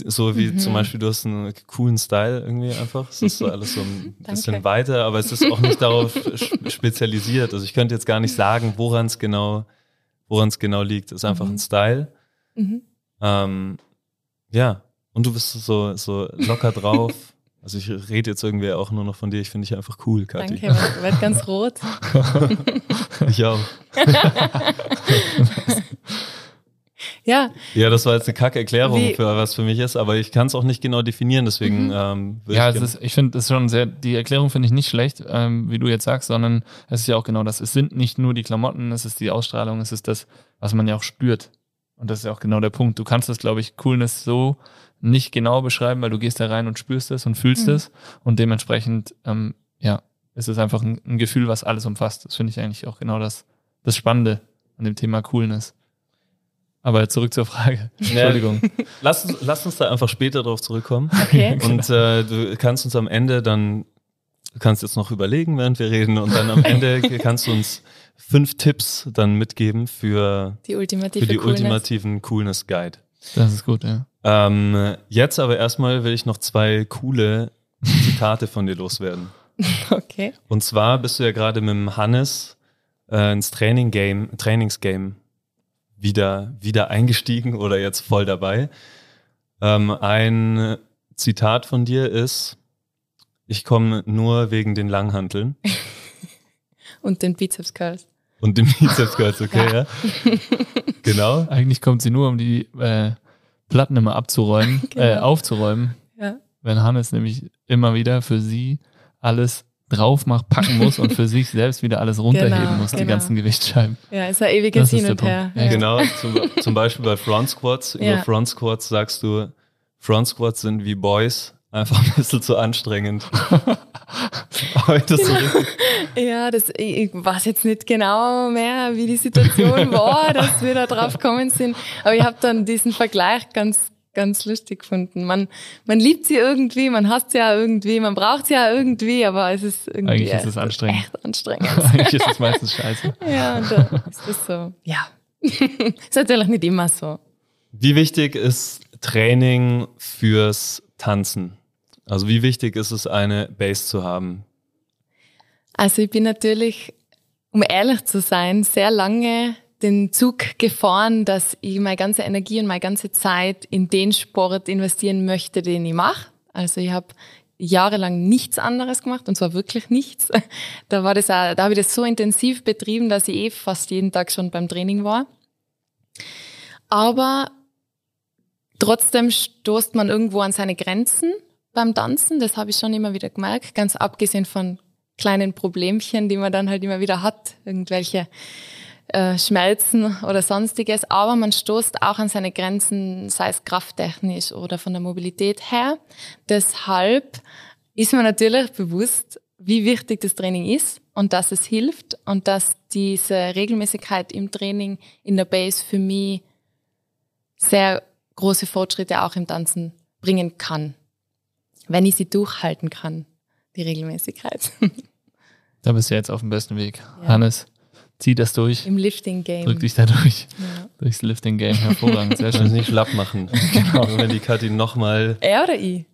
so wie Mhm. zum Beispiel du hast einen coolen Style irgendwie einfach. Es ist so alles so ein bisschen weiter, aber es ist auch nicht darauf sp- spezialisiert. Also ich könnte jetzt gar nicht sagen, woran es genau, woran es genau liegt. Es ist einfach Mhm. ein Style. Mhm. Ähm, ja, und du bist so, so locker drauf. Also ich rede jetzt irgendwie auch nur noch von dir. Ich finde dich einfach cool, Kathi. Danke, werd, werd ganz rot. Ich auch. Ja, Ja, das war jetzt eine kacke Erklärung Wie- für was für mich ist, aber ich kann es auch nicht genau definieren, deswegen Mhm. ähm, würde Ja, ich es ist, ich finde, das schon sehr, die Erklärung finde ich nicht schlecht, ähm, wie du jetzt sagst, sondern es ist ja auch genau das. Es sind nicht nur die Klamotten, es ist die Ausstrahlung, es ist das, was man ja auch spürt. Und das ist ja auch genau der Punkt. Du kannst das, glaube ich, Coolness so nicht genau beschreiben, weil du gehst da rein und spürst es und fühlst Mhm. es. Und dementsprechend, ähm, ja, es ist einfach ein, ein Gefühl, was alles umfasst. Das finde ich eigentlich auch genau das, das Spannende an dem Thema Coolness. Aber zurück zur Frage. Entschuldigung. lass, uns, lass uns da einfach später drauf zurückkommen. okay. Und äh, du kannst uns am Ende dann, du kannst jetzt noch überlegen, während wir reden, und dann am Ende kannst du uns fünf Tipps dann mitgeben für, Die ultimative für die Coolness. ultimativen Coolness Guide. Das ist gut, ja. Ähm, jetzt aber erstmal will ich noch zwei coole Zitate von dir loswerden. Okay. Und zwar bist du ja gerade mit dem Hannes äh, ins Training Game, Trainingsgame wieder, wieder eingestiegen oder jetzt voll dabei. Ähm, ein Zitat von dir ist, ich komme nur wegen den Langhanteln Und den Bizeps Curls. und dem Bizeps Curls, okay, ja. Genau. Eigentlich kommt sie nur, um die äh, Platten immer abzuräumen, äh, Genau. aufzuräumen. Ja. Wenn Hannes nämlich immer wieder für sie alles drauf macht, packen muss und für sich selbst wieder alles runterheben Genau, muss, die genau. ganzen Gewichtsscheiben. Ja, ist ein ewiges Das ist Hin der und her. Punkt. Ja, Genau, zum, zum Beispiel bei Front Squats. Über Ja. Front Squats sagst du, Front Squats sind wie Boys, einfach ein bisschen zu anstrengend. Aber das so richtig, Ja, das, ich, ich weiß jetzt nicht genau mehr, wie die Situation war, dass wir da drauf gekommen sind. Aber ich habe dann diesen Vergleich ganz, ganz lustig gefunden. Man, man liebt sie irgendwie, man hasst sie ja irgendwie, man braucht sie ja irgendwie, aber es ist irgendwie Eigentlich ist es anstrengend. echt anstrengend. Eigentlich ist es meistens scheiße. ja, und da ist das so. Ja. ist natürlich nicht immer so. wie wichtig ist Training fürs Tanzen? Also wie wichtig ist es, eine Base zu haben? Also ich bin natürlich, um ehrlich zu sein, sehr lange den Zug gefahren, dass ich meine ganze Energie und meine ganze Zeit in den Sport investieren möchte, den ich mache. Also ich habe jahrelang nichts anderes gemacht und zwar wirklich nichts. Da war das auch, da habe ich das so intensiv betrieben, dass ich eh fast jeden Tag schon beim Training war. Aber trotzdem stoßt man irgendwo an seine Grenzen beim Tanzen. Das habe ich schon immer wieder gemerkt, ganz abgesehen von kleinen Problemchen, die man dann halt immer wieder hat, irgendwelche äh, Schmelzen oder sonstiges. Aber man stoßt auch an seine Grenzen, sei es krafttechnisch oder von der Mobilität her. Deshalb ist mir natürlich bewusst, wie wichtig das Training ist und dass es hilft und dass diese Regelmäßigkeit im Training in der Base für mich sehr große Fortschritte auch im Tanzen bringen kann, wenn ich sie durchhalten kann, die Regelmäßigkeit. Da bist du jetzt auf dem besten Weg. Ja. Hannes, Zieh das durch. Im Lifting-Game. Drück dich da durch. Ja. Durchs Lifting-Game. Hervorragend. Sehr schön. nicht schlapp machen. genau. Wenn die Kathi nochmal, Er oder ich?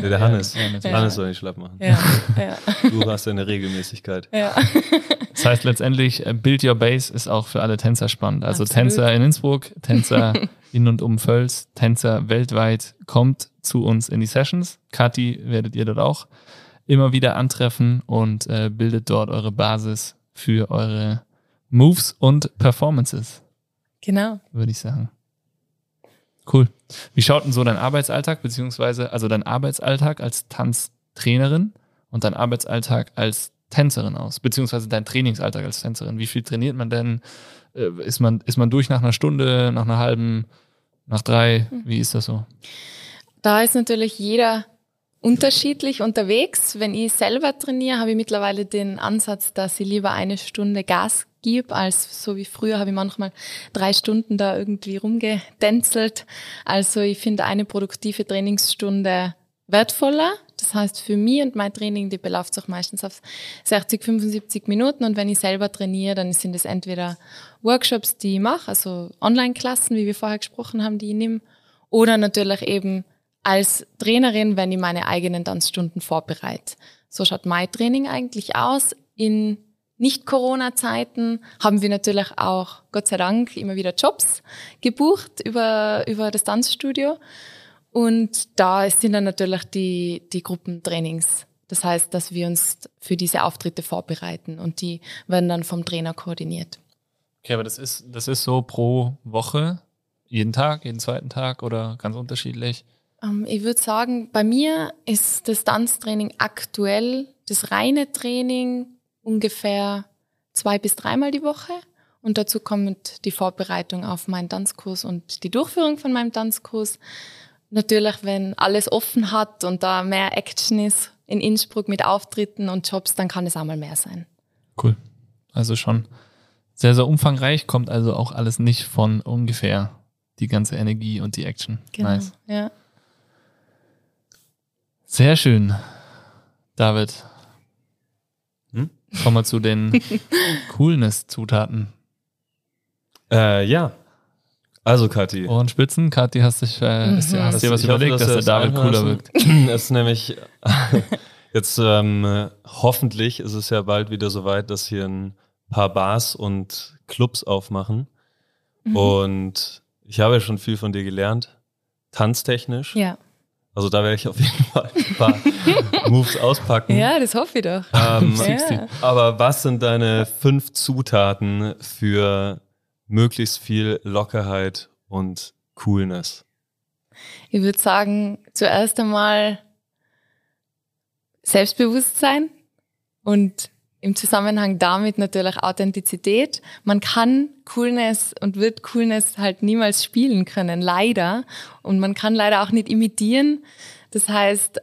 der Hannes, ja. Hannes soll nicht schlapp machen. Ja, ja, Du hast eine Regelmäßigkeit. ja. Das heißt letztendlich, äh, Build Your Base ist auch für alle Tänzer spannend. Also Absolut. Tänzer in Innsbruck, Tänzer in und um Völs, Tänzer weltweit, kommt zu uns in die Sessions. Kathi werdet ihr dort auch immer wieder antreffen und äh, bildet dort eure Basis für eure Moves und Performances, Genau. würde ich sagen. Cool. Wie schaut denn so dein Arbeitsalltag, beziehungsweise also dein Arbeitsalltag als Tanztrainerin und dein Arbeitsalltag als Tänzerin aus, beziehungsweise dein Trainingsalltag als Tänzerin? Wie viel trainiert man denn? Äh, Ist man, ist man durch nach einer Stunde, nach einer halben, nach drei? Wie ist das so? Da ist natürlich jeder unterschiedlich unterwegs. Wenn ich selber trainiere, habe ich mittlerweile den Ansatz, dass ich lieber eine Stunde Gas gebe, als so wie früher habe ich manchmal drei Stunden da irgendwie rumgedänzelt. Also ich finde eine produktive Trainingsstunde wertvoller. Das heißt, für mich und mein Training, die beläuft sich meistens auf 60, 75 Minuten. Und wenn ich selber trainiere, dann sind es entweder Workshops, die ich mache, also Online-Klassen, wie wir vorher gesprochen haben, die ich nehme, oder natürlich eben als Trainerin, wenn ich meine eigenen Tanzstunden vorbereite. So schaut mein Training eigentlich aus. In Nicht-Corona-Zeiten haben wir natürlich auch, Gott sei Dank, immer wieder Jobs gebucht über, über das Tanzstudio. Und da sind dann natürlich die, die Gruppentrainings. Das heißt, dass wir uns für diese Auftritte vorbereiten und die werden dann vom Trainer koordiniert. Okay, aber das ist, das ist so pro Woche, jeden Tag, jeden zweiten Tag oder ganz unterschiedlich? Ähm, ich würde sagen, bei mir ist das Tanztraining aktuell, das reine Training ungefähr zwei bis dreimal die Woche. Und dazu kommt die Vorbereitung auf meinen Tanzkurs und die Durchführung von meinem Tanzkurs. Natürlich, wenn alles offen hat und da mehr Action ist in Innsbruck mit Auftritten und Jobs, dann kann es auch mal mehr sein. Cool. Also schon sehr, sehr umfangreich, kommt also auch alles nicht von ungefähr die ganze Energie und die Action. Nice. Ja. Sehr schön. David. Hm? Kommen wir zu den Coolness-Zutaten. Äh, ja. Also, Kathi. Ohrenspitzen. Kathi, hast, dich, äh, ist, dir- hast dir was Ich hoffe, überlegt, dass, du der David cooler wirkt? Es ist nämlich jetzt ähm, hoffentlich ist es ja bald wieder soweit, dass hier ein paar Bars und Clubs aufmachen. Mhm. Und ich habe ja schon viel von dir gelernt, tanztechnisch. Ja. Also da werde ich auf jeden Fall ein paar Moves auspacken. ja, das hoffe ich doch. Ähm, Ja. aber was sind deine fünf Zutaten für möglichst viel Lockerheit und Coolness? Ich würde sagen, zuerst einmal Selbstbewusstsein und im Zusammenhang damit natürlich Authentizität. Man kann Coolness und wird Coolness halt niemals spielen können, leider. Und man kann leider auch nicht imitieren. Das heißt,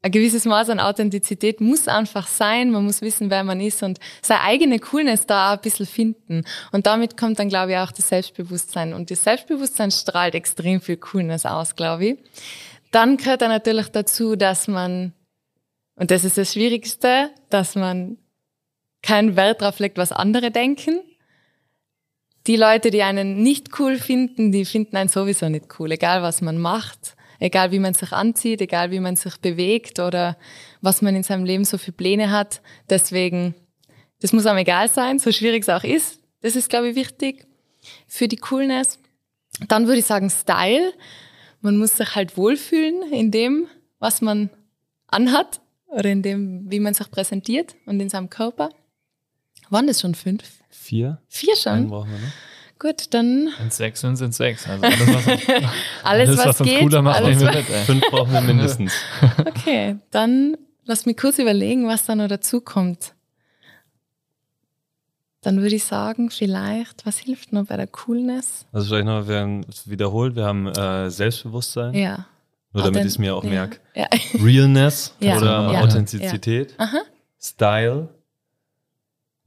ein gewisses Maß an Authentizität muss einfach sein. Man muss wissen, wer man ist und seine eigene Coolness da ein bisschen finden. Und damit kommt dann, glaube ich, auch das Selbstbewusstsein. Und das Selbstbewusstsein strahlt extrem viel Coolness aus, glaube ich. Dann gehört dann natürlich dazu, dass man, und das ist das Schwierigste, dass man keinen Wert drauf legt, was andere denken. Die Leute, die einen nicht cool finden, die finden einen sowieso nicht cool, egal was man macht, egal wie man sich anzieht, egal wie man sich bewegt oder was man in seinem Leben so für Pläne hat. Deswegen, das muss einem egal sein, so schwierig es auch ist. Das ist, glaube ich, wichtig für die Coolness. Dann würde ich sagen Style. Man muss sich halt wohlfühlen in dem, was man anhat oder in dem, wie man sich präsentiert und in seinem Körper. Waren das schon fünf? Vier? Vier Einen schon? brauchen wir noch. Gut, dann Sind sechs sind, sind sechs. Also alles, was, alles, alles, was, was uns geht. cooler macht, alles, wir was, mit. Fünf brauchen wir mindestens. okay, dann lass mich kurz überlegen, was da noch dazu kommt. Dann würde ich sagen, vielleicht, was hilft noch bei der Coolness? Also vielleicht noch, wir haben es wiederholt, wir haben äh, Selbstbewusstsein, Ja. nur damit ich es mir auch ja. merke. Ja. Realness Ja, oder ja. Authentizität, Aha. Style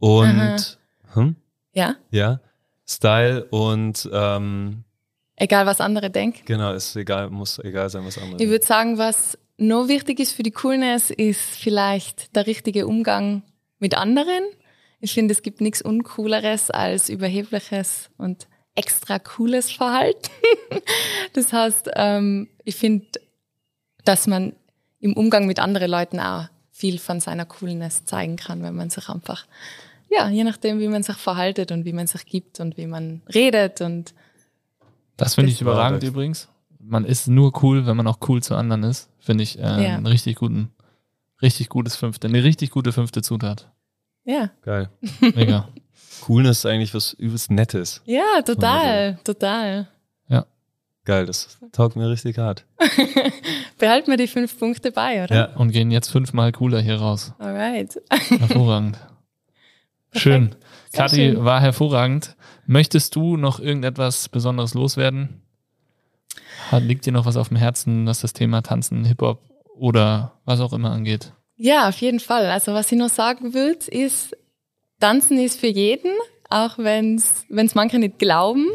und hm? ja. ja, Style und ähm, Egal, was andere denken. genau, ist egal, muss egal sein, was andere. Ich würde sagen, was noch wichtig ist für die Coolness, ist vielleicht der richtige Umgang mit anderen. Ich finde, es gibt nichts Uncooleres als überhebliches und extra cooles Verhalten. das heißt, ähm, ich finde, dass man im Umgang mit anderen Leuten auch viel von seiner Coolness zeigen kann, wenn man sich einfach, ja, je nachdem, wie man sich verhaltet und wie man sich gibt und wie man redet und Das finde ich war überragend übrigens. Man ist nur cool, wenn man auch cool zu anderen ist. Finde ich äh, Ja. einen richtig guten, richtig gutes fünfte, eine richtig gute fünfte Zutat. ja, Geil. Mega. Coolness ist eigentlich was übelst Nettes. ja, total, total. Geil, das taugt mir richtig hart. Behalten wir die fünf Punkte bei, oder? Ja. Und gehen jetzt fünfmal cooler hier raus. Alright. Hervorragend. Schön. Kathi schön. war hervorragend. Möchtest du noch irgendetwas Besonderes loswerden? Liegt dir noch was auf dem Herzen, was das Thema Tanzen, Hip-Hop oder was auch immer angeht? Ja, auf jeden Fall. Also was ich noch sagen würde, ist, Tanzen ist für jeden, auch wenn es manche nicht glauben.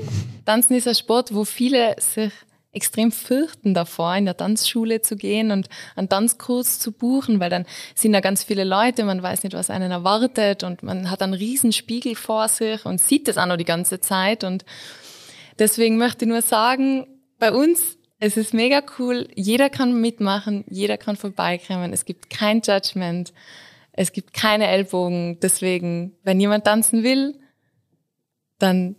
Tanzen ist ein Sport, wo viele sich extrem fürchten davor, in der Tanzschule zu gehen und einen Tanzkurs zu buchen, weil dann sind da ganz viele Leute, man weiß nicht, was einen erwartet und man hat einen riesen Spiegel vor sich und sieht das auch noch die ganze Zeit. Und deswegen möchte ich nur sagen, bei uns, es ist mega cool, jeder kann mitmachen, jeder kann vorbeikommen, es gibt kein Judgment, es gibt keine Ellbogen, deswegen, wenn jemand tanzen will, dann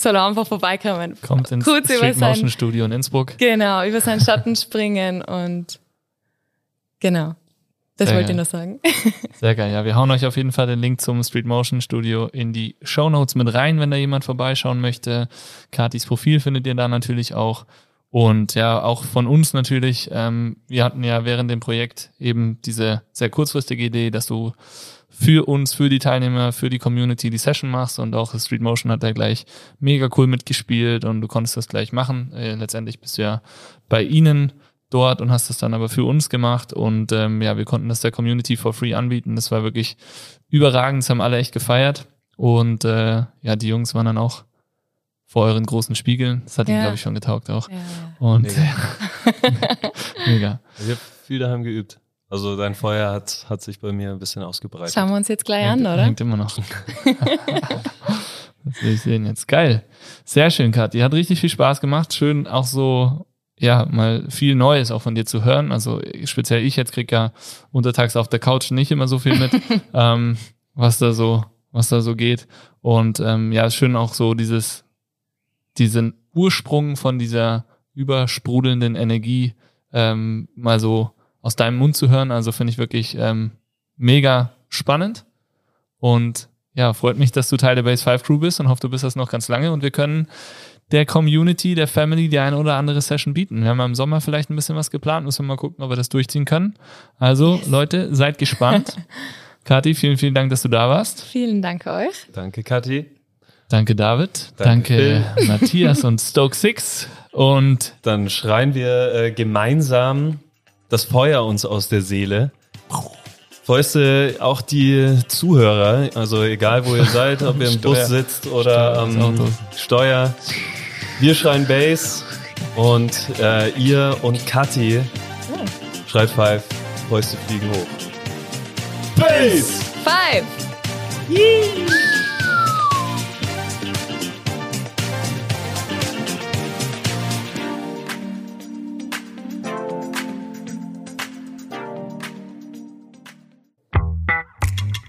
soll er einfach vorbeikommen. Kommt ins Kurz Street sein- Motion Studio in Innsbruck. Genau, über seinen Schatten springen und genau. Das Sehr wollte ich geil. noch sagen. Sehr geil. Ja, wir hauen euch auf jeden Fall den Link zum Street Motion Studio in die Show Notes mit rein, wenn da jemand vorbeischauen möchte. Katis Profil findet ihr da natürlich auch. Und ja, auch von uns natürlich. Ähm, wir hatten ja während dem Projekt eben diese sehr kurzfristige Idee, dass du für uns, für die Teilnehmer, für die Community die Session machst und auch Street Motion hat da gleich mega cool mitgespielt und du konntest das gleich machen. Äh, letztendlich bist du ja bei ihnen dort und hast das dann aber für uns gemacht und ähm, ja, wir konnten das der Community for free anbieten. Das war wirklich überragend, das haben alle echt gefeiert und äh, ja, die Jungs waren dann auch vor euren großen Spiegeln. Das hat ihnen, Ja. glaube ich, schon getaugt auch. Ja, ja. Und Mega. mega. Ich habe viel daheim geübt. Also dein Feuer hat, hat sich bei mir ein bisschen ausgebreitet. Schauen wir uns jetzt gleich an, hängt, oder? Hängt immer noch. das will ich sehen jetzt. Geil. Sehr schön, Kathi. Hat richtig viel Spaß gemacht. Schön auch so, ja, mal viel Neues auch von dir zu hören. Also speziell ich jetzt krieg ja untertags auf der Couch nicht immer so viel mit, ähm, was da so, was da so geht. Und ähm, ja, ist schön auch so dieses, diesen Ursprung von dieser übersprudelnden Energie ähm, mal so aus deinem Mund zu hören. Also finde ich wirklich ähm, mega spannend. Und ja, freut mich, dass du Teil der Base 5 Crew bist und hoffe, du bist das noch ganz lange und wir können der Community, der Family die eine oder andere Session bieten. Wir haben im Sommer vielleicht ein bisschen was geplant, müssen wir mal gucken, ob wir das durchziehen können. Also, Leute, seid gespannt. Kathi, vielen, vielen Dank, dass du da warst. Vielen Dank euch. Danke, Kathi. Danke, David. Danke, Danke, Matthias und Stoke Six. Und Dann schreien wir äh, gemeinsam das Feuer uns aus der Seele. Fäuste auch die Zuhörer, also egal wo ihr seid, ob ihr im Steuer. Bus sitzt oder Steuer am Autos. Steuer. Wir schreien Bass und äh, ihr und Kathi schreit Five, Fäuste fliegen hoch. Bass! Five!